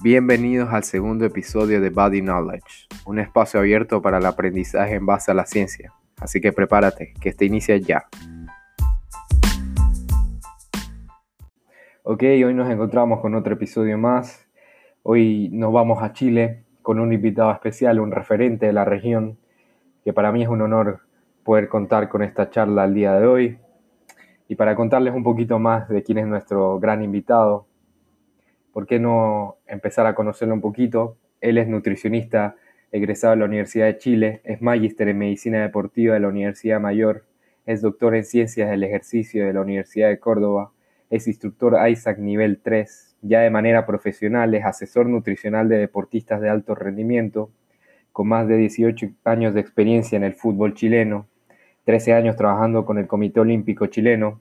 Bienvenidos al segundo episodio de Body Knowledge, un espacio abierto para el aprendizaje en base a la ciencia. Así que prepárate, que este inicia ya. Ok, hoy nos encontramos con otro episodio más. Hoy nos vamos a Chile con un invitado especial, un referente de la región, que para mí es un honor poder contar con esta charla el día de hoy. Y para contarles un poquito más de quién es nuestro gran invitado, ¿por qué no empezar a conocerlo un poquito? Él es nutricionista egresado de la Universidad de Chile, es magíster en medicina deportiva de la Universidad Mayor, es doctor en ciencias del ejercicio de la Universidad de Córdoba, es instructor ISAC nivel 3, ya de manera profesional es asesor nutricional de deportistas de alto rendimiento, con más de 18 años de experiencia en el fútbol chileno, 13 años trabajando con el Comité Olímpico Chileno,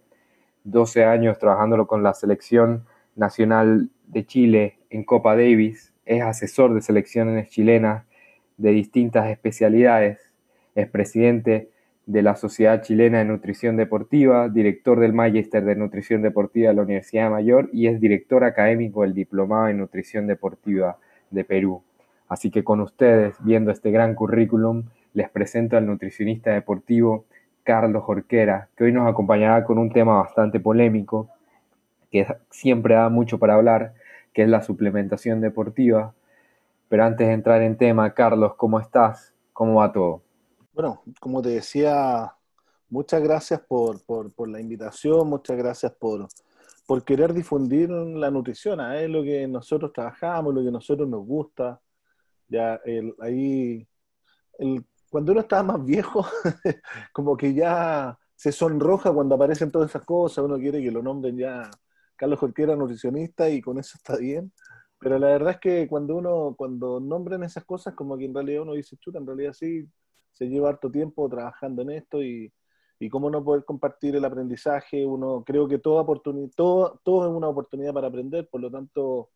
12 años trabajando con la selección nacional de Chile en Copa Davis, es asesor de selecciones chilenas de distintas especialidades, es presidente de la Sociedad Chilena de Nutrición Deportiva, director del Magister de Nutrición Deportiva de la Universidad Mayor y es director académico del Diplomado en Nutrición Deportiva de Perú. Así que con ustedes, viendo este gran currículum, les presento al nutricionista deportivo Carlos Jorquera, que hoy nos acompañará con un tema bastante polémico, que siempre da mucho para hablar, que es la suplementación deportiva. Pero antes de entrar en tema, Carlos, ¿cómo estás? ¿Cómo va todo? Bueno, como te decía, muchas gracias por, la invitación, muchas gracias por, por querer difundir la nutrición, ¿eh? es lo que nosotros trabajamos, lo que a nosotros nos gusta. Ya ahí, cuando uno está más viejo, como que ya se sonroja cuando aparecen todas esas cosas, uno quiere que lo nombren ya Carlos Jorquera, nutricionista, y con eso está bien. Pero la verdad es que cuando uno, cuando nombran esas cosas, como que en realidad uno dice, chuta, en realidad sí, se lleva harto tiempo trabajando en esto y, y cómo no poder compartir el aprendizaje. Uno, creo que toda oportunidad, todo, todo es una oportunidad para aprender, por lo tanto,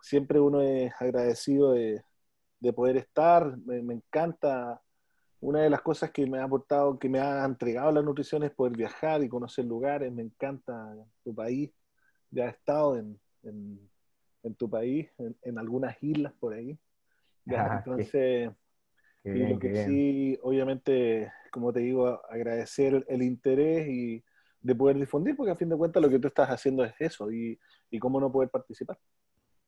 siempre uno es agradecido de, de poder estar. Me, encanta. Una de las cosas que me ha aportado, que me ha entregado la nutrición es poder viajar y conocer lugares. Me encanta tu país ya he estado en, en, tu país, en, algunas islas por ahí. Ya, entonces, y lo que sí, obviamente, como te digo, agradecer el interés y de poder difundir, porque a fin de cuentas lo que tú estás haciendo es eso, y, y cómo no poder participar.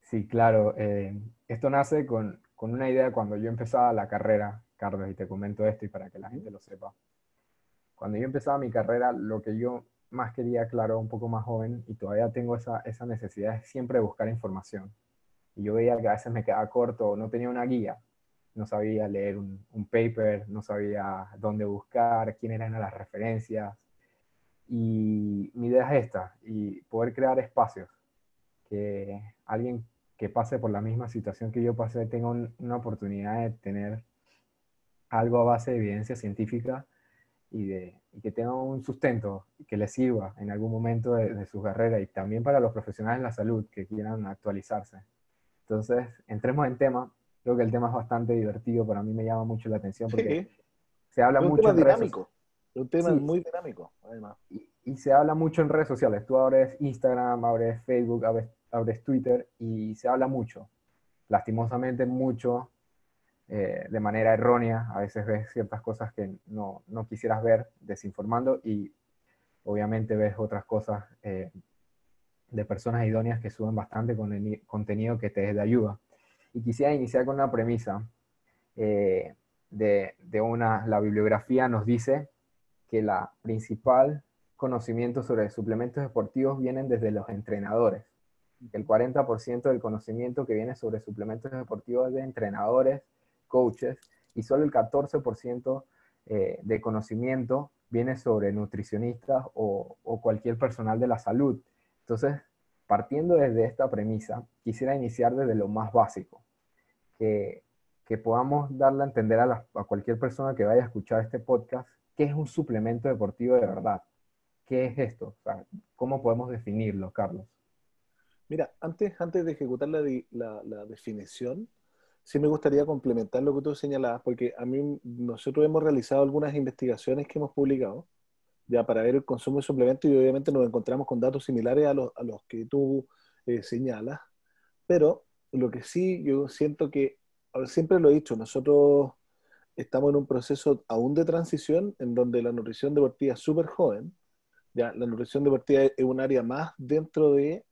Sí, claro. Eh, esto nace con, con, una idea cuando yo empezaba la carrera, Carlos, y te comento esto y para que la gente lo sepa. Cuando yo empezaba mi carrera, lo que yo más quería, claro, un poco más joven y todavía tengo esa, esa necesidad de siempre buscar información. Y yo veía que a veces me quedaba corto, no tenía una guía, no sabía leer un, un paper, no sabía dónde buscar, quién eran las referencias. Y mi idea es esta, y poder crear espacios, que alguien que pase por la misma situación que yo pasé tenga una oportunidad de tener algo a base de evidencia científica y, de, que tenga un sustento que le sirva en algún momento de, su carrera y también para los profesionales en la salud que quieran actualizarse. Entonces, entremos en tema. Creo que el tema es bastante divertido, para mí me llama mucho la atención porque se habla mucho... Tema en dinámico. Es un tema muy dinámico, además. Y, y, se habla mucho en redes sociales. Tú abres Instagram, abres Facebook, abres, abres Twitter y se habla mucho. Lastimosamente mucho eh, de manera errónea, a veces ves ciertas cosas que no, no quisieras ver desinformando y obviamente ves otras cosas eh, de personas idóneas que suben bastante con el contenido que te es de ayuda. Y quisiera iniciar con una premisa eh, de, de, una, la bibliografía nos dice que la principal conocimiento sobre suplementos deportivos vienen desde los entrenadores. El 40% del conocimiento que viene sobre suplementos deportivos es de entrenadores coaches y solo el 14% eh, de conocimiento viene sobre nutricionistas o, cualquier personal de la salud. Entonces, partiendo desde esta premisa, quisiera iniciar desde lo más básico, que, podamos darle a entender a, a, cualquier persona que vaya a escuchar este podcast qué es un suplemento deportivo de verdad. ¿Qué es esto? ¿Cómo podemos definirlo, Carlos? Mira, antes, antes de ejecutar la, la definición, sí me gustaría complementar lo que tú señalabas, porque a mí nosotros hemos realizado algunas investigaciones que hemos publicado ya para ver el consumo de suplementos y obviamente nos encontramos con datos similares a los, a los que tú eh, señalas, pero lo que sí, yo siento que, siempre lo he dicho, nosotros estamos en un proceso aún de transición en donde la nutrición deportiva es súper joven. Ya, la nutrición deportiva es un área más dentro de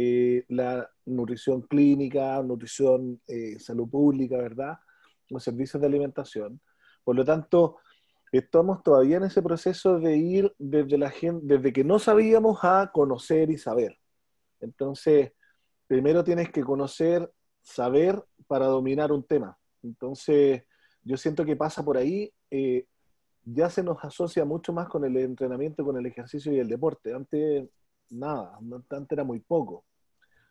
eh, la nutrición clínica, nutrición, eh, salud pública, ¿verdad? Los servicios de alimentación. Por lo tanto, estamos todavía en ese proceso de ir desde, la gente, desde que no sabíamos a conocer y saber. Entonces, primero tienes que conocer, saber para dominar un tema. Entonces, yo siento que pasa por ahí, eh, ya se nos asocia mucho más con el entrenamiento, con el ejercicio y el deporte. Antes, nada, antes era muy poco.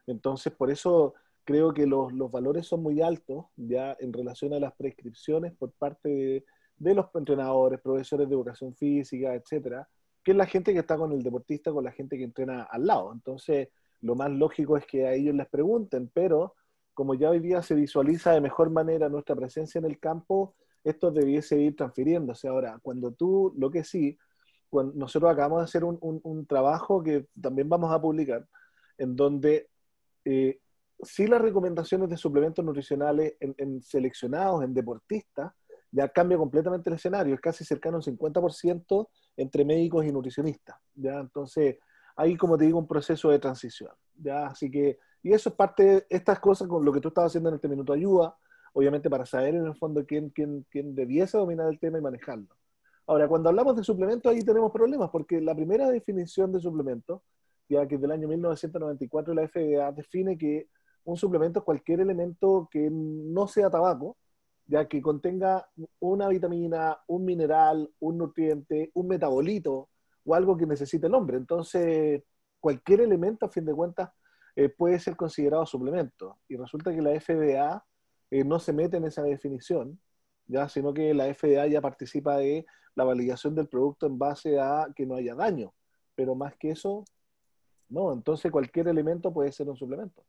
Entonces, por eso creo que los, los valores son muy altos ya en relación a las prescripciones por parte de los entrenadores, profesores de educación física, etcétera, que es la gente que está con el deportista, con la gente que entrena al lado. Entonces, lo más lógico es que a ellos les pregunten, pero como ya hoy día se visualiza de mejor manera nuestra presencia en el campo, esto debiese ir transfiriéndose. Ahora, cuando tú, lo que sí, nosotros acabamos de hacer un, un, trabajo que también vamos a publicar, en donde eh, sí las recomendaciones de suplementos nutricionales en, en seleccionados, en deportistas, ya cambia completamente el escenario, es casi cercano a un 50% entre médicos y nutricionistas, ¿ya? Entonces, hay, como te digo, un proceso de transición, ¿ya? Así que, y eso es parte de estas cosas con lo que tú estabas haciendo en este minuto ayuda, obviamente para saber en el fondo quién, quién, quién debiese dominar el tema y manejarlo. Ahora, cuando hablamos de suplementos, ahí tenemos problemas, porque la primera definición de suplemento, ya que es del año 1994, la FDA define que un suplemento es cualquier elemento que no sea tabaco, ya que contenga una vitamina, un mineral, un nutriente, un metabolito o algo que necesite el hombre. Entonces, cualquier elemento, a fin de cuentas, eh, puede ser considerado suplemento. Y resulta que la FDA eh, no se mete en esa definición, ya, sino que la FDA ya participa de la validación del producto en base a que no haya daño. Pero más que eso, no. Entonces, cualquier elemento puede ser un suplemento.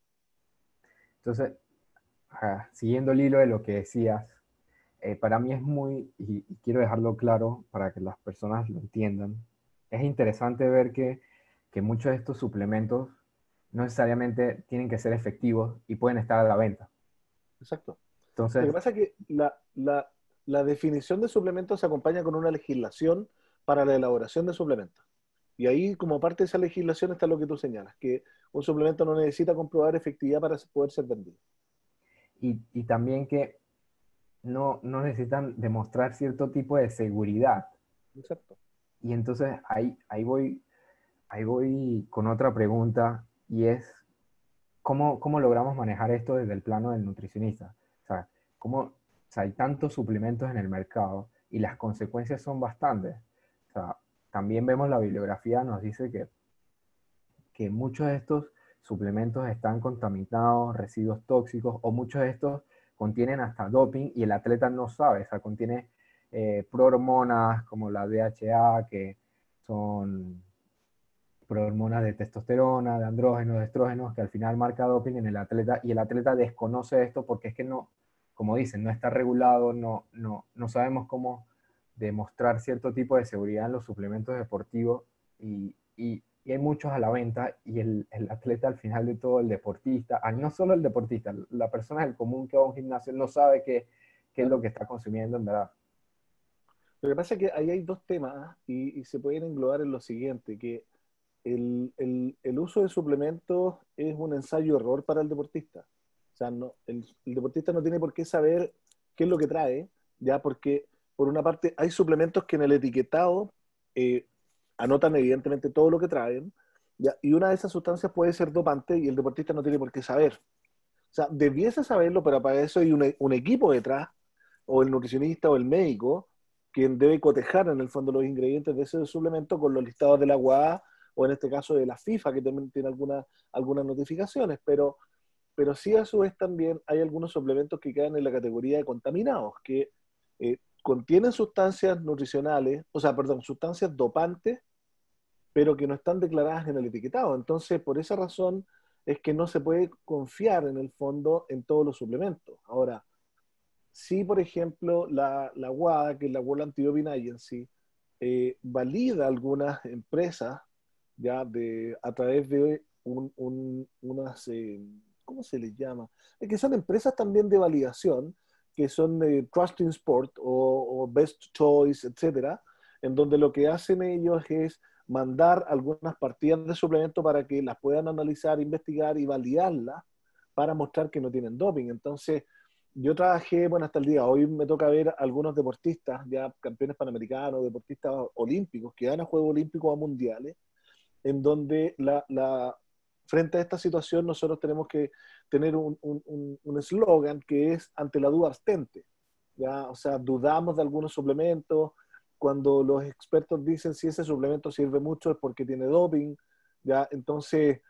Entonces, siguiendo el hilo de lo que decías, eh, para mí es muy, y, quiero dejarlo claro para que las personas lo entiendan, es interesante ver que, que muchos de estos suplementos no necesariamente tienen que ser efectivos y pueden estar a la venta. Exacto. Entonces, lo que pasa es que la, la, la definición de suplementos se acompaña con una legislación para la elaboración de suplementos. Y ahí, como parte de esa legislación, está lo que tú señalas, que un suplemento no necesita comprobar efectividad para poder ser vendido y, también que no, no, necesitan demostrar cierto tipo de seguridad. Exacto. Y entonces ahí, ahí, voy, ahí voy con otra pregunta y es, ¿cómo, ¿cómo logramos manejar esto desde el plano del nutricionista? O sea, ¿cómo, hay tantos suplementos en el mercado y las consecuencias son bastantes. O sea, también vemos la bibliografía, nos dice que, que muchos de estos suplementos están contaminados, residuos tóxicos, o muchos de estos contienen hasta doping y el atleta no sabe, o sea, contiene eh, prohormonas como la DHA, que son prohormonas de testosterona, de andrógenos, de estrógenos, que al final marca doping en el atleta y el atleta desconoce esto porque es que no, como dicen, no está regulado, no, no, no sabemos cómo demostrar cierto tipo de seguridad en los suplementos deportivos y, y y hay muchos a la venta y el, el, atleta al final de todo, el deportista, ah, no solo el deportista, la persona del común que va a un gimnasio no sabe qué, qué es lo que está consumiendo en verdad. Lo que pasa es que ahí hay dos temas y, y se pueden englobar en lo siguiente, que el, el, el uso de suplementos es un ensayo-error para el deportista. O sea, no, el, deportista no tiene por qué saber qué es lo que trae, ya porque por una parte hay suplementos que en el etiquetado eh, anotan evidentemente todo lo que traen, y una de esas sustancias puede ser dopante y el deportista no tiene por qué saber. O sea, debiese saberlo, pero para eso hay un, equipo detrás, o el nutricionista o el médico, quien debe cotejar en el fondo los ingredientes de ese suplemento con los listados de la UAA o en este caso de la FIFA, que también tiene algunas algunas notificaciones, pero, pero sí a su vez también hay algunos suplementos que quedan en la categoría de contaminados, que eh, contienen sustancias nutricionales, o sea, perdón, sustancias dopantes pero que no están declaradas en el etiquetado. Entonces, por esa razón es que no se puede confiar en el fondo en todos los suplementos. Ahora, si por ejemplo la, la WADA, que es la World Anti-Doping Agency, eh, valida algunas empresas ya de, a través de unas eh, ¿cómo se les llama? Es que son empresas también de validación, que son de Trusting Sport o, Best Choice, etcétera, en donde lo que hacen ellos es mandar algunas partidas de suplemento para que las puedan analizar, investigar y validarlas para mostrar que no tienen doping. Entonces, yo trabajé, bueno, hasta el día, hoy me toca ver algunos deportistas, ya campeones panamericanos, deportistas olímpicos, que van a Juegos Olímpicos a Mundiales, en donde la, frente a esta situación nosotros tenemos que tener un eslogan un, que es ante la duda abstente. ¿ya? O sea, dudamos de algunos suplementos, cuando los expertos dicen si ese suplemento sirve mucho es porque tiene doping, ¿ya? Entonces,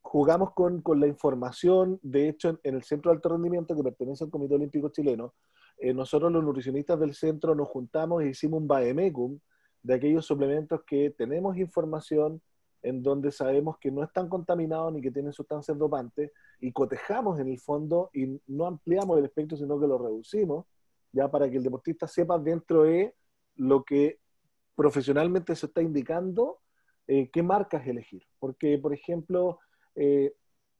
jugamos con, con, la información, de hecho, en, el Centro de Alto Rendimiento que pertenece al Comité Olímpico Chileno, eh, nosotros los nutricionistas del centro nos juntamos e hicimos un BAEMECUM de aquellos suplementos que tenemos información en donde sabemos que no están contaminados ni que tienen sustancias dopantes y cotejamos en el fondo y no ampliamos el espectro, sino que lo reducimos, ya para que el deportista sepa dentro de lo que profesionalmente se está indicando, eh, qué marcas elegir. Porque, por ejemplo, eh,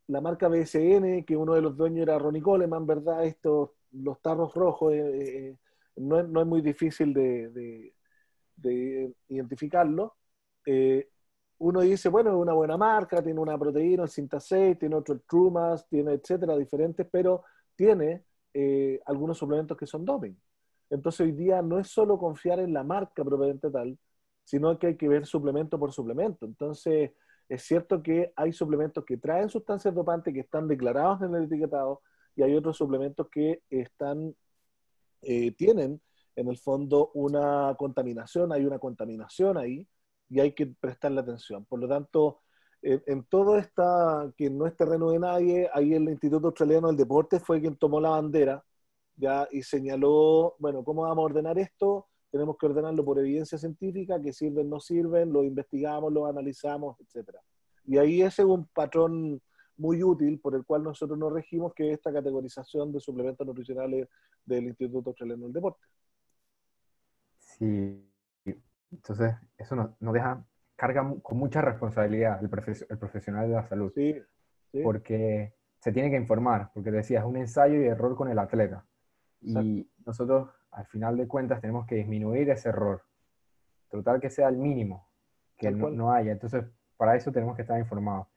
la marca BSN, que uno de los dueños era Ronnie Coleman, ¿verdad? Estos, los tarros rojos, eh, no, es, no, es, muy difícil de, identificarlo. Uno dice, bueno, es una buena marca, tiene una proteína, el Sintasei, tiene otro Trumas, tiene etcétera, diferentes, pero tiene algunos suplementos que son doping. Entonces hoy día no es solo confiar en la marca propiamente tal, sino que hay que ver suplemento por suplemento. Entonces, es cierto que hay suplementos que traen sustancias dopantes que están declarados en el etiquetado y hay otros suplementos que están, eh, tienen en el fondo una contaminación, hay una contaminación ahí y hay que prestarle atención. Por lo tanto, en, todo esta, que no es terreno de nadie, ahí el Instituto Australiano del Deporte fue quien tomó la bandera ya y señaló, bueno, ¿cómo vamos a ordenar esto? tenemos que ordenarlo por evidencia científica, que sirven, no sirven, lo investigamos, lo analizamos, etc. Y ahí ese es un patrón muy útil por el cual nosotros nos regimos, que es esta categorización de suplementos nutricionales del Instituto Australiano del Deporte. Sí, entonces eso nos, deja, carga con mucha responsabilidad el, el profesional de la salud. Sí, sí. Porque se tiene que informar, porque decías, un ensayo y error con el atleta. Y nosotros al final de cuentas tenemos que disminuir ese error, tratar que sea el mínimo, que no, haya. Entonces, para eso tenemos que estar informados.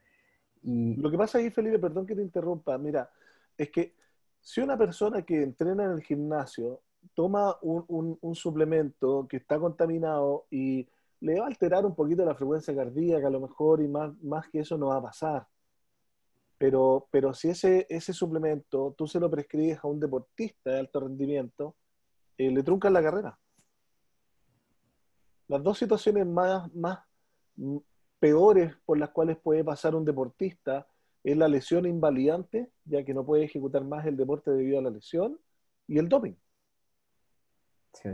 Y... Lo que pasa ahí, Felipe, perdón que te interrumpa, mira, es que si una persona que entrena en el gimnasio toma un, suplemento que está contaminado y le va a alterar un poquito la frecuencia cardíaca a lo mejor y más, más que eso no va a pasar. Pero, pero si ese, ese suplemento tú se lo prescribes a un deportista de alto rendimiento, eh, le truncan la carrera. Las dos situaciones más, más mm, peores por las cuales puede pasar un deportista es la lesión invalidante, ya que no puede ejecutar más el deporte debido a la lesión, y el doping. Sí,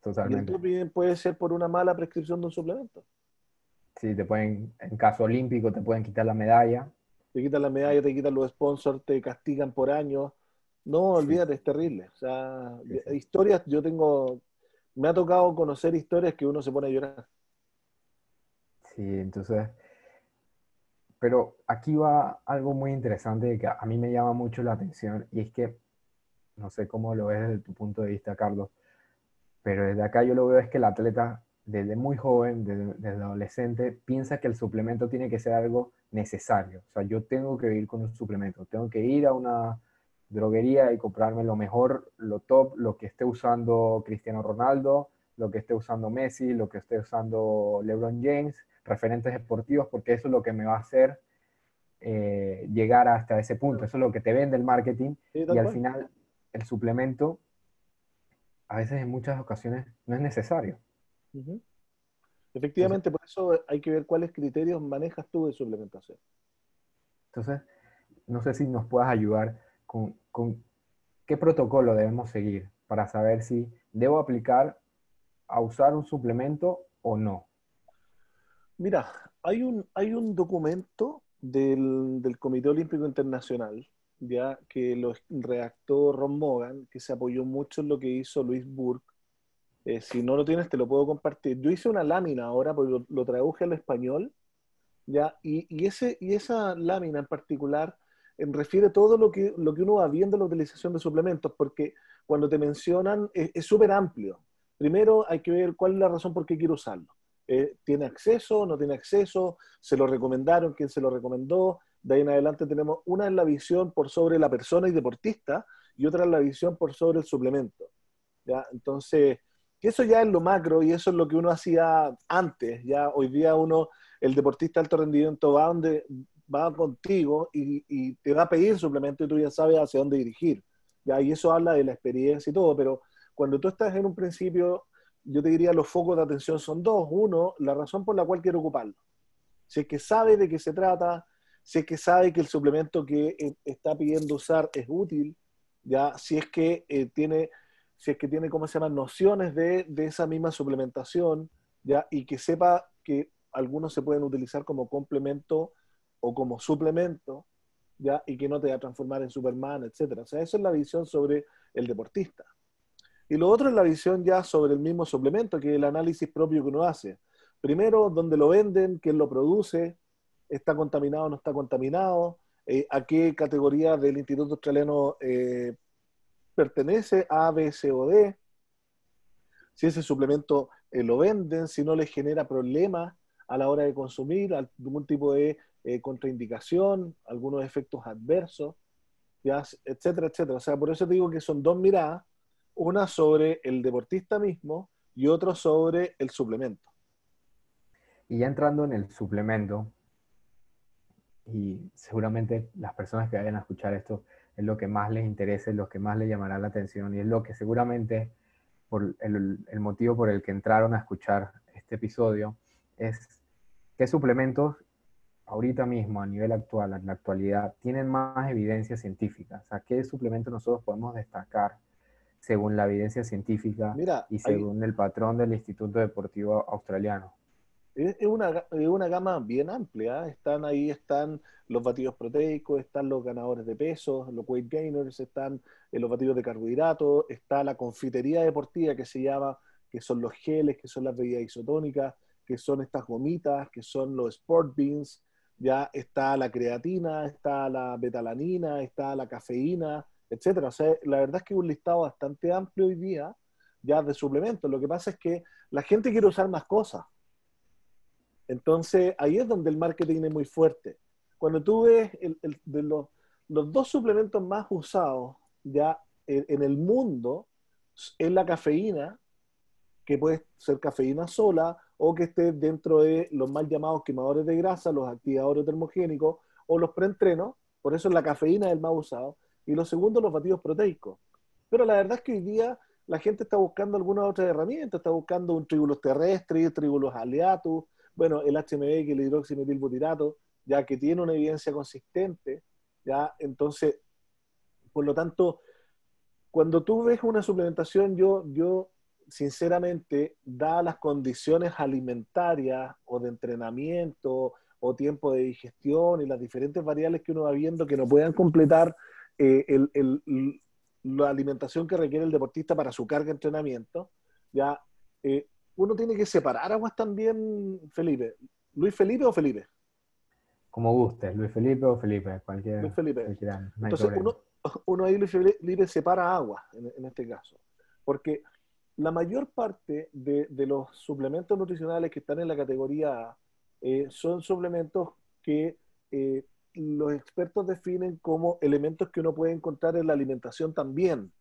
totalmente. Y puede ser por una mala prescripción de un suplemento. Sí, te pueden, en caso olímpico, te pueden quitar la medalla. Te quitan la medalla, te quitan los sponsors, te castigan por años. No, olvídate, es terrible. O sea, historias, yo tengo, me ha tocado conocer historias que uno se pone a llorar. Sí, entonces, pero aquí va algo muy interesante que a mí me llama mucho la atención y es que, no sé cómo lo ves desde tu punto de vista, Carlos, pero desde acá yo lo veo es que el atleta desde muy joven, desde, desde, adolescente, piensa que el suplemento tiene que ser algo necesario. O sea, yo tengo que ir con un suplemento, tengo que ir a una droguería y comprarme lo mejor, lo top, lo que esté usando Cristiano Ronaldo, lo que esté usando Messi, lo que esté usando LeBron James, referentes deportivos, porque eso es lo que me va a hacer eh, llegar hasta ese punto. Eso es lo que te vende el marketing y al final el suplemento a veces en muchas ocasiones no es necesario. Efectivamente, por eso hay que ver cuáles criterios manejas tú de suplementación. Entonces, no sé si nos puedas ayudar con, qué protocolo debemos seguir para saber si debo aplicar a usar un suplemento o no. Mira, hay un, hay un documento del, Comité Olímpico Internacional, ya que lo redactó Ron Mogan, que se apoyó mucho en lo que hizo Luis Burke. Eh, si no lo tienes, te lo puedo compartir. Yo hice una lámina ahora, porque lo, traduje al español, ya, y, ese, y esa lámina en particular refiere todo lo que, lo que uno va viendo en la utilización de suplementos, porque cuando te mencionan es súper amplio. Primero hay que ver cuál es la razón por qué quiero usarlo. Eh, ¿Tiene acceso? ¿No tiene acceso? ¿Se lo recomendaron? ¿Quién se lo recomendó? De ahí en adelante tenemos una es la visión por sobre la persona y deportista y otra es la visión por sobre el suplemento. ¿ya? Entonces, eso ya es lo macro y eso es lo que uno hacía antes. Ya hoy día uno, el deportista de alto rendimiento va donde va contigo y, y te va a pedir suplemento y tú ya sabes hacia dónde dirigir. ¿ya? Y eso habla de la experiencia y todo, pero cuando tú estás en un principio, yo te diría los focos de atención son dos. Uno, la razón por la cual quiero ocuparlo. Si es que sabe de qué se trata, si es que sabe que el suplemento que eh, está pidiendo usar es útil, ya si es que eh, tiene, si es que tiene, ¿cómo se llama?, nociones de, de, esa misma suplementación, ya, y que sepa que algunos se pueden utilizar como complemento o como suplemento, ya, y que no te va a transformar en Superman, etcétera. O sea, esa es la visión sobre el deportista. Y lo otro es la visión ya sobre el mismo suplemento, que es el análisis propio que uno hace. Primero, dónde lo venden, quién lo produce, está contaminado o no está contaminado, eh, a qué categoría del Instituto Australiano eh, pertenece, A, B, C o D, si ese suplemento eh, lo venden, si no les genera problemas a la hora de consumir, algún tipo de contraindicación, algunos efectos adversos, etcétera, etcétera. O sea, por eso te digo que son dos miradas una sobre el deportista mismo y otro sobre el suplemento. Y ya entrando en el suplemento, y seguramente las personas que vayan a escuchar esto es lo que más les interesa, es lo que más les llamará la atención y es lo que seguramente por el, el motivo por el que entraron a escuchar este episodio es qué suplementos ahorita mismo a nivel actual, en la actualidad, tienen más evidencia científica. O sea, qué suplementos nosotros podemos destacar según la evidencia científica y según el patrón del Instituto Deportivo Australiano. Es una, una gama bien amplia. ¿eh? Están ahí, están los batidos proteicos, están los ganadores de peso, los weight gainers, están eh, los batidos de carbohidratos, está la confitería deportiva que se llama, que son los geles, que son las bebidas isotónicas, que son estas gomitas, que son los sport beans, ya está la creatina, está la betalanina, está la cafeína, etcétera. O sea, la verdad es que es un listado bastante amplio hoy día ya de suplementos. Lo que pasa es que la gente quiere usar más cosas. Entonces, ahí es donde el marketing es muy fuerte. Cuando tú ves el, de los, dos suplementos más usados ya en, el mundo, es la cafeína, que puede ser cafeína sola o que esté dentro de los mal llamados quemadores de grasa, los activadores termogénicos o los preentrenos. Por eso la cafeína es el más usado y lo segundo, los batidos proteicos. Pero la verdad es que hoy día la gente está buscando alguna otra herramienta, está buscando un tribulus terrestre, tribulus aleatus, bueno, el HMB, que el hidroximetilbutirato, ya que tiene una evidencia consistente, ya, entonces, por lo tanto, cuando tú ves una suplementación, yo, yo sinceramente, dadas las condiciones alimentarias o de entrenamiento o tiempo de digestión y las diferentes variables que uno va viendo que no puedan completar eh, el, la alimentación que requiere el deportista para su carga de entrenamiento, ya eh, uno tiene que separar aguas también, Felipe. ¿Luis Felipe o Felipe? Como guste, Luis Felipe o Felipe, cualquier. Luis Felipe. Entonces, uno, uno, ahí, Luis Felipe, separa agua en, este caso. Porque la mayor parte de, de, los suplementos nutricionales que están en la categoría A eh, son suplementos que los expertos definen como elementos que uno puede encontrar en la alimentación también.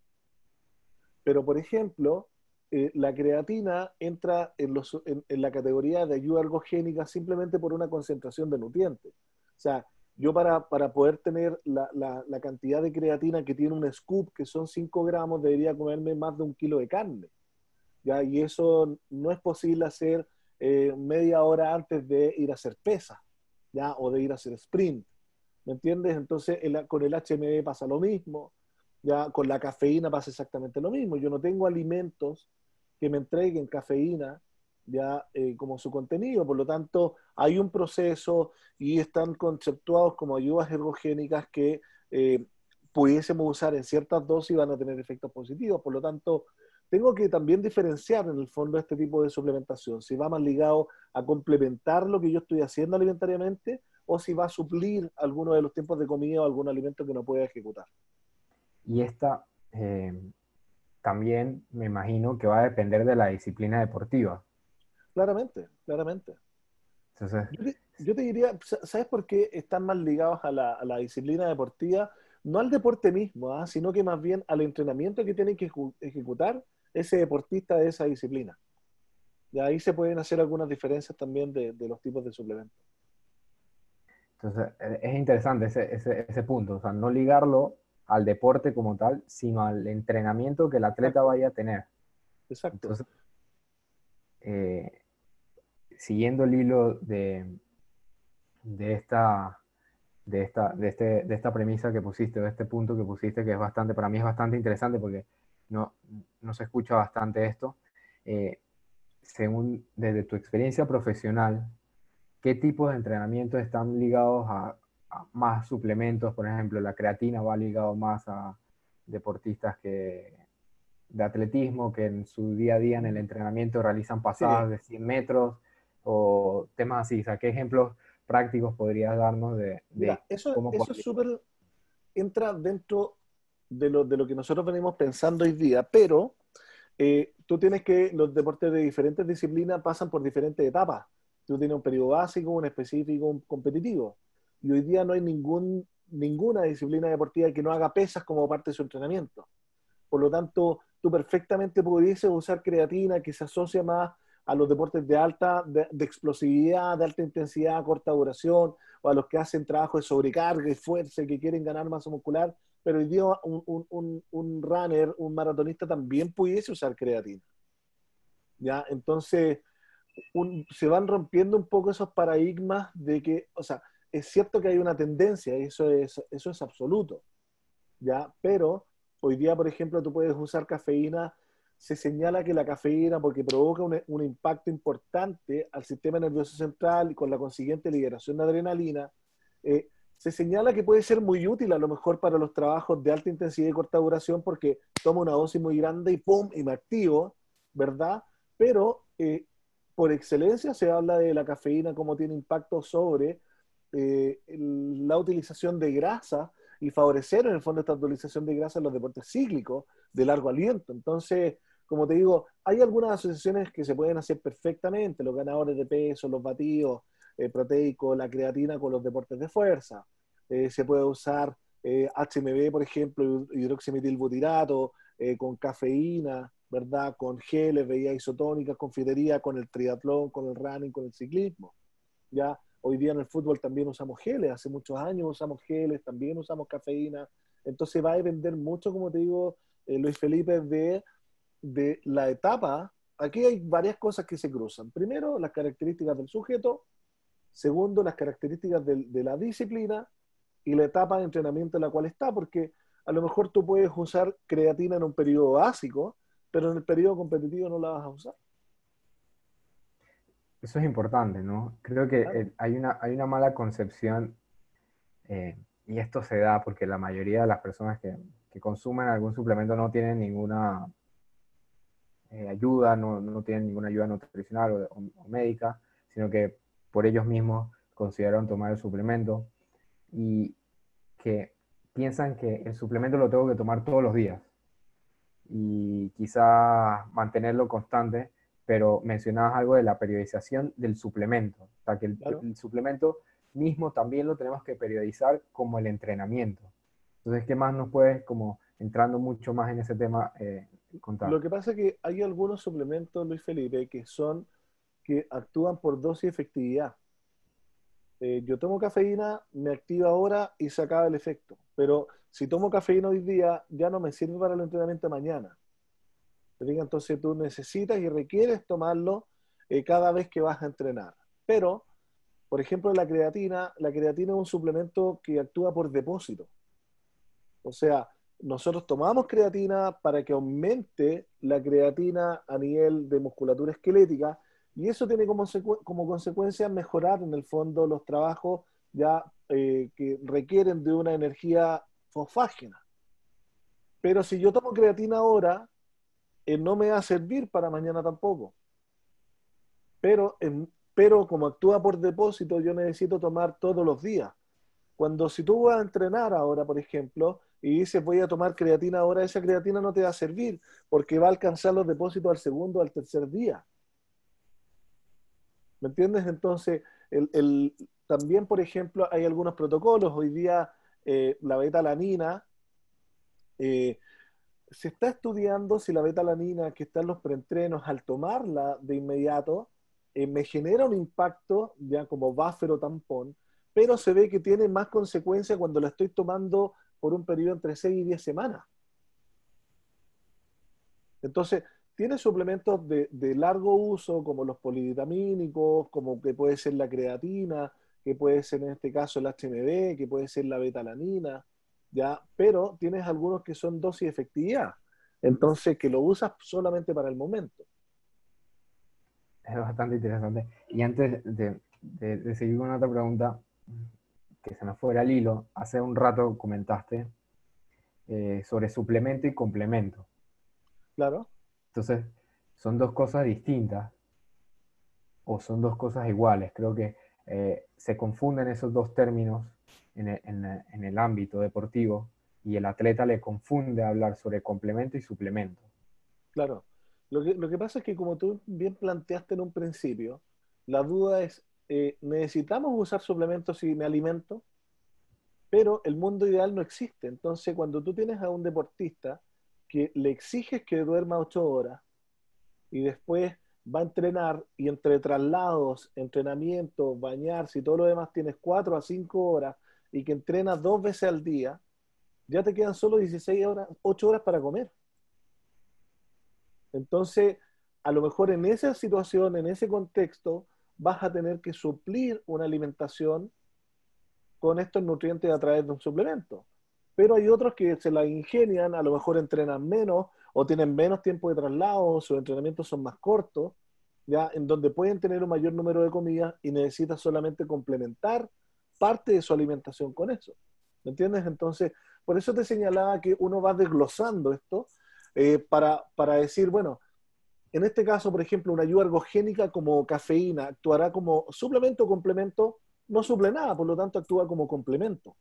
Pero, por ejemplo, eh, la creatina entra en, la categoría de ayuda ergogénica simplemente por una concentración de nutrientes. O sea, yo para, poder tener la, cantidad de creatina que tiene un scoop, que son 5 gramos, debería comerme más de un kilo de carne. ¿ya? Y eso no es posible hacer eh, media hora antes de ir a hacer pesa, ¿ya? o de ir a hacer sprint. ¿Me entiendes? Entonces con el HMB pasa lo mismo, ya con la cafeína pasa exactamente lo mismo. Yo no tengo alimentos que me entreguen cafeína ya eh, como su contenido, por lo tanto hay un proceso y están conceptuados como ayudas ergogénicas que eh, pudiésemos usar en ciertas dosis y van a tener efectos positivos, por lo tanto tengo que también diferenciar en el fondo este tipo de suplementación, si va más ligado a complementar lo que yo estoy haciendo alimentariamente o si va a suplir alguno de los tiempos de comida o algún alimento que no pueda ejecutar. Y esta eh, también me imagino que va a depender de la disciplina deportiva. Claramente, claramente. yo, te, diría, ¿sabes por qué están más ligados a la, disciplina deportiva? No al deporte mismo, ¿ah? sino que más bien al entrenamiento que tiene que ejecutar ese deportista de esa disciplina. Y ahí se pueden hacer algunas diferencias también de, los tipos de suplementos. Entonces, e, es interesante ese, ese, ese, punto, o sea, no ligarlo al deporte como tal, sino al entrenamiento que el atleta vaya a tener. Exacto. Entonces, eh, siguiendo el hilo de, de, esta, de, esta, de, este, de esta premisa que pusiste, de este punto que pusiste, que es bastante, para mí es bastante interesante porque no, no se escucha bastante esto. Eh, según desde tu experiencia profesional, ¿qué tipos de entrenamientos están ligados a, más suplementos? Por ejemplo, la creatina va ligado más a deportistas que de atletismo que en su día a día en el entrenamiento realizan pasadas de 100 metros o temas así. O ¿qué ejemplos prácticos podrías darnos de, eso, Eso es súper, entra dentro de lo, de lo que nosotros venimos pensando hoy día, pero eh, tú tienes que, los deportes de diferentes disciplinas pasan por diferentes etapas. Tú tienes un periodo básico, un específico, un competitivo. Y hoy día no hay ningún, ninguna disciplina deportiva que no haga pesas como parte de su entrenamiento. Por lo tanto, tú perfectamente pudieses usar creatina que se asocia más a los deportes de alta, de, explosividad, de alta intensidad, corta duración, o a los que hacen trabajo de sobrecarga y fuerza, que quieren ganar masa muscular, pero hoy día un, un, runner, un maratonista también pudiese usar creatina. ¿Ya? Entonces, se van rompiendo un poco esos paradigmas de que, o sea, es cierto que hay una tendencia, eso es, absoluto, ¿ya? Pero hoy día, por ejemplo, tú puedes usar cafeína, se señala que la cafeína, porque provoca un, impacto importante al sistema nervioso central y con la consiguiente liberación de adrenalina, eh, se señala que puede ser muy útil a lo mejor para los trabajos de alta intensidad y corta duración porque toma una dosis muy grande y ¡pum! y me activo, ¿verdad? Pero eh, por excelencia se habla de la cafeína como tiene impacto sobre eh, la utilización de grasa y favorecer en el fondo esta utilización de grasa en los deportes cíclicos de largo aliento. Entonces, como te digo, hay algunas asociaciones que se pueden hacer perfectamente, los ganadores de peso, los batidos, eh, proteico, la creatina con los deportes de fuerza. Eh, se puede usar HMB, eh, por ejemplo, hidroximetilbutirato, con cafeína, ¿verdad? Con geles, bebidas isotónicas, con fidería, con el triatlón, con el running, con el ciclismo. ¿ya? Hoy día en el fútbol también usamos geles, hace muchos años usamos geles, también usamos cafeína. Entonces va a depender mucho, como te digo, Luis Felipe, de, de la etapa. Aquí hay varias cosas que se cruzan. Primero, las características del sujeto, Segundo, las características de, la disciplina y la etapa de entrenamiento en la cual está, porque a lo mejor tú puedes usar creatina en un periodo básico, pero en el periodo competitivo no la vas a usar. Eso es importante, ¿no? Creo que eh, hay, una, hay una mala concepción, eh, y esto se da porque la mayoría de las personas que, consumen algún suplemento no tienen ninguna eh, ayuda, no, tienen ninguna ayuda nutricional o médica, sino que por ellos mismos consideraron tomar el suplemento y que piensan que el suplemento lo tengo que tomar todos los días y quizá mantenerlo constante, pero mencionabas algo de la periodización del suplemento, o sea que el, suplemento mismo también lo tenemos que periodizar como el entrenamiento. Entonces, ¿qué más nos puedes, como entrando mucho más en ese tema, eh, contar? Lo que pasa es que hay algunos suplementos, Luis Felipe, que son que actúan por dosis y efectividad. Eh, yo tomo cafeína, me activa ahora y se acaba el efecto. Pero si tomo cafeína hoy día, ya no me sirve para el entrenamiento de Entonces tú necesitas y requieres tomarlo eh, cada vez que vas a entrenar. Pero, por ejemplo, la creatina, la creatina es un suplemento que actúa por depósito. O sea, nosotros tomamos creatina para que aumente la creatina a nivel de musculatura esquelética y eso tiene como, como consecuencia mejorar en el fondo los trabajos ya eh, que requieren de una energía fosfágena. Pero si yo tomo creatina ahora, eh, no me va a servir para mañana tampoco. Pero, pero como actúa por depósito, yo necesito tomar todos los días. Cuando si tú vas a entrenar ahora, por ejemplo, y dices voy a tomar creatina ahora, esa creatina no te va a servir porque va a alcanzar los depósitos al segundo al tercer día. ¿Me entiendes? Entonces, también, por ejemplo, hay algunos protocolos. Hoy día eh, la beta-alanina, eh, se está estudiando si la beta-alanina que está en los preentrenos, al tomarla de inmediato, eh, me genera un impacto ya como buffer o tampón, pero se ve que tiene más consecuencia cuando la estoy tomando por un periodo entre 6 y 10 semanas. Entonces, tiene suplementos de, largo uso, como los polivitamínicos, como que puede ser la creatina, que puede ser en este caso el HMB, que puede ser la betalanina, ¿ya? Pero tienes algunos que son dosis de efectividad, entonces que lo usas solamente para el momento. Es bastante interesante. Y antes de, seguir con otra pregunta, que se me fuera el hilo, hace un rato comentaste eh, sobre suplemento y complemento. Claro. Entonces, son dos cosas distintas o son dos cosas iguales. Creo que eh, se confunden esos dos términos en el, ámbito deportivo y el atleta le confunde hablar sobre complemento y suplemento. Claro. Lo que, lo que pasa es que como tú bien planteaste en un principio, la duda es, eh, ¿necesitamos usar suplementos si me alimento? Pero el mundo ideal no existe. Entonces, cuando tú tienes a un deportista que le exiges que duerma ocho horas y después va a entrenar y entre traslados, entrenamiento, bañarse y todo lo demás tienes cuatro a cinco horas y que entrenas dos veces al día, ya te quedan solo 16 horas, 8 horas para comer. Entonces, a lo mejor en esa situación, en ese contexto, vas a tener que suplir una alimentación con estos nutrientes a través de un suplemento pero hay otros que se la ingenian, a lo mejor entrenan menos o tienen menos tiempo de traslado, sus entrenamientos son más cortos, ya en donde pueden tener un mayor número de comidas y necesitan solamente complementar parte de su alimentación con eso. ¿Me entiendes? Entonces, por eso te señalaba que uno va desglosando esto eh, para, para decir, bueno, en este caso, por ejemplo, una ayuda ergogénica como cafeína actuará como suplemento o complemento, no suple nada, por lo tanto actúa como complemento.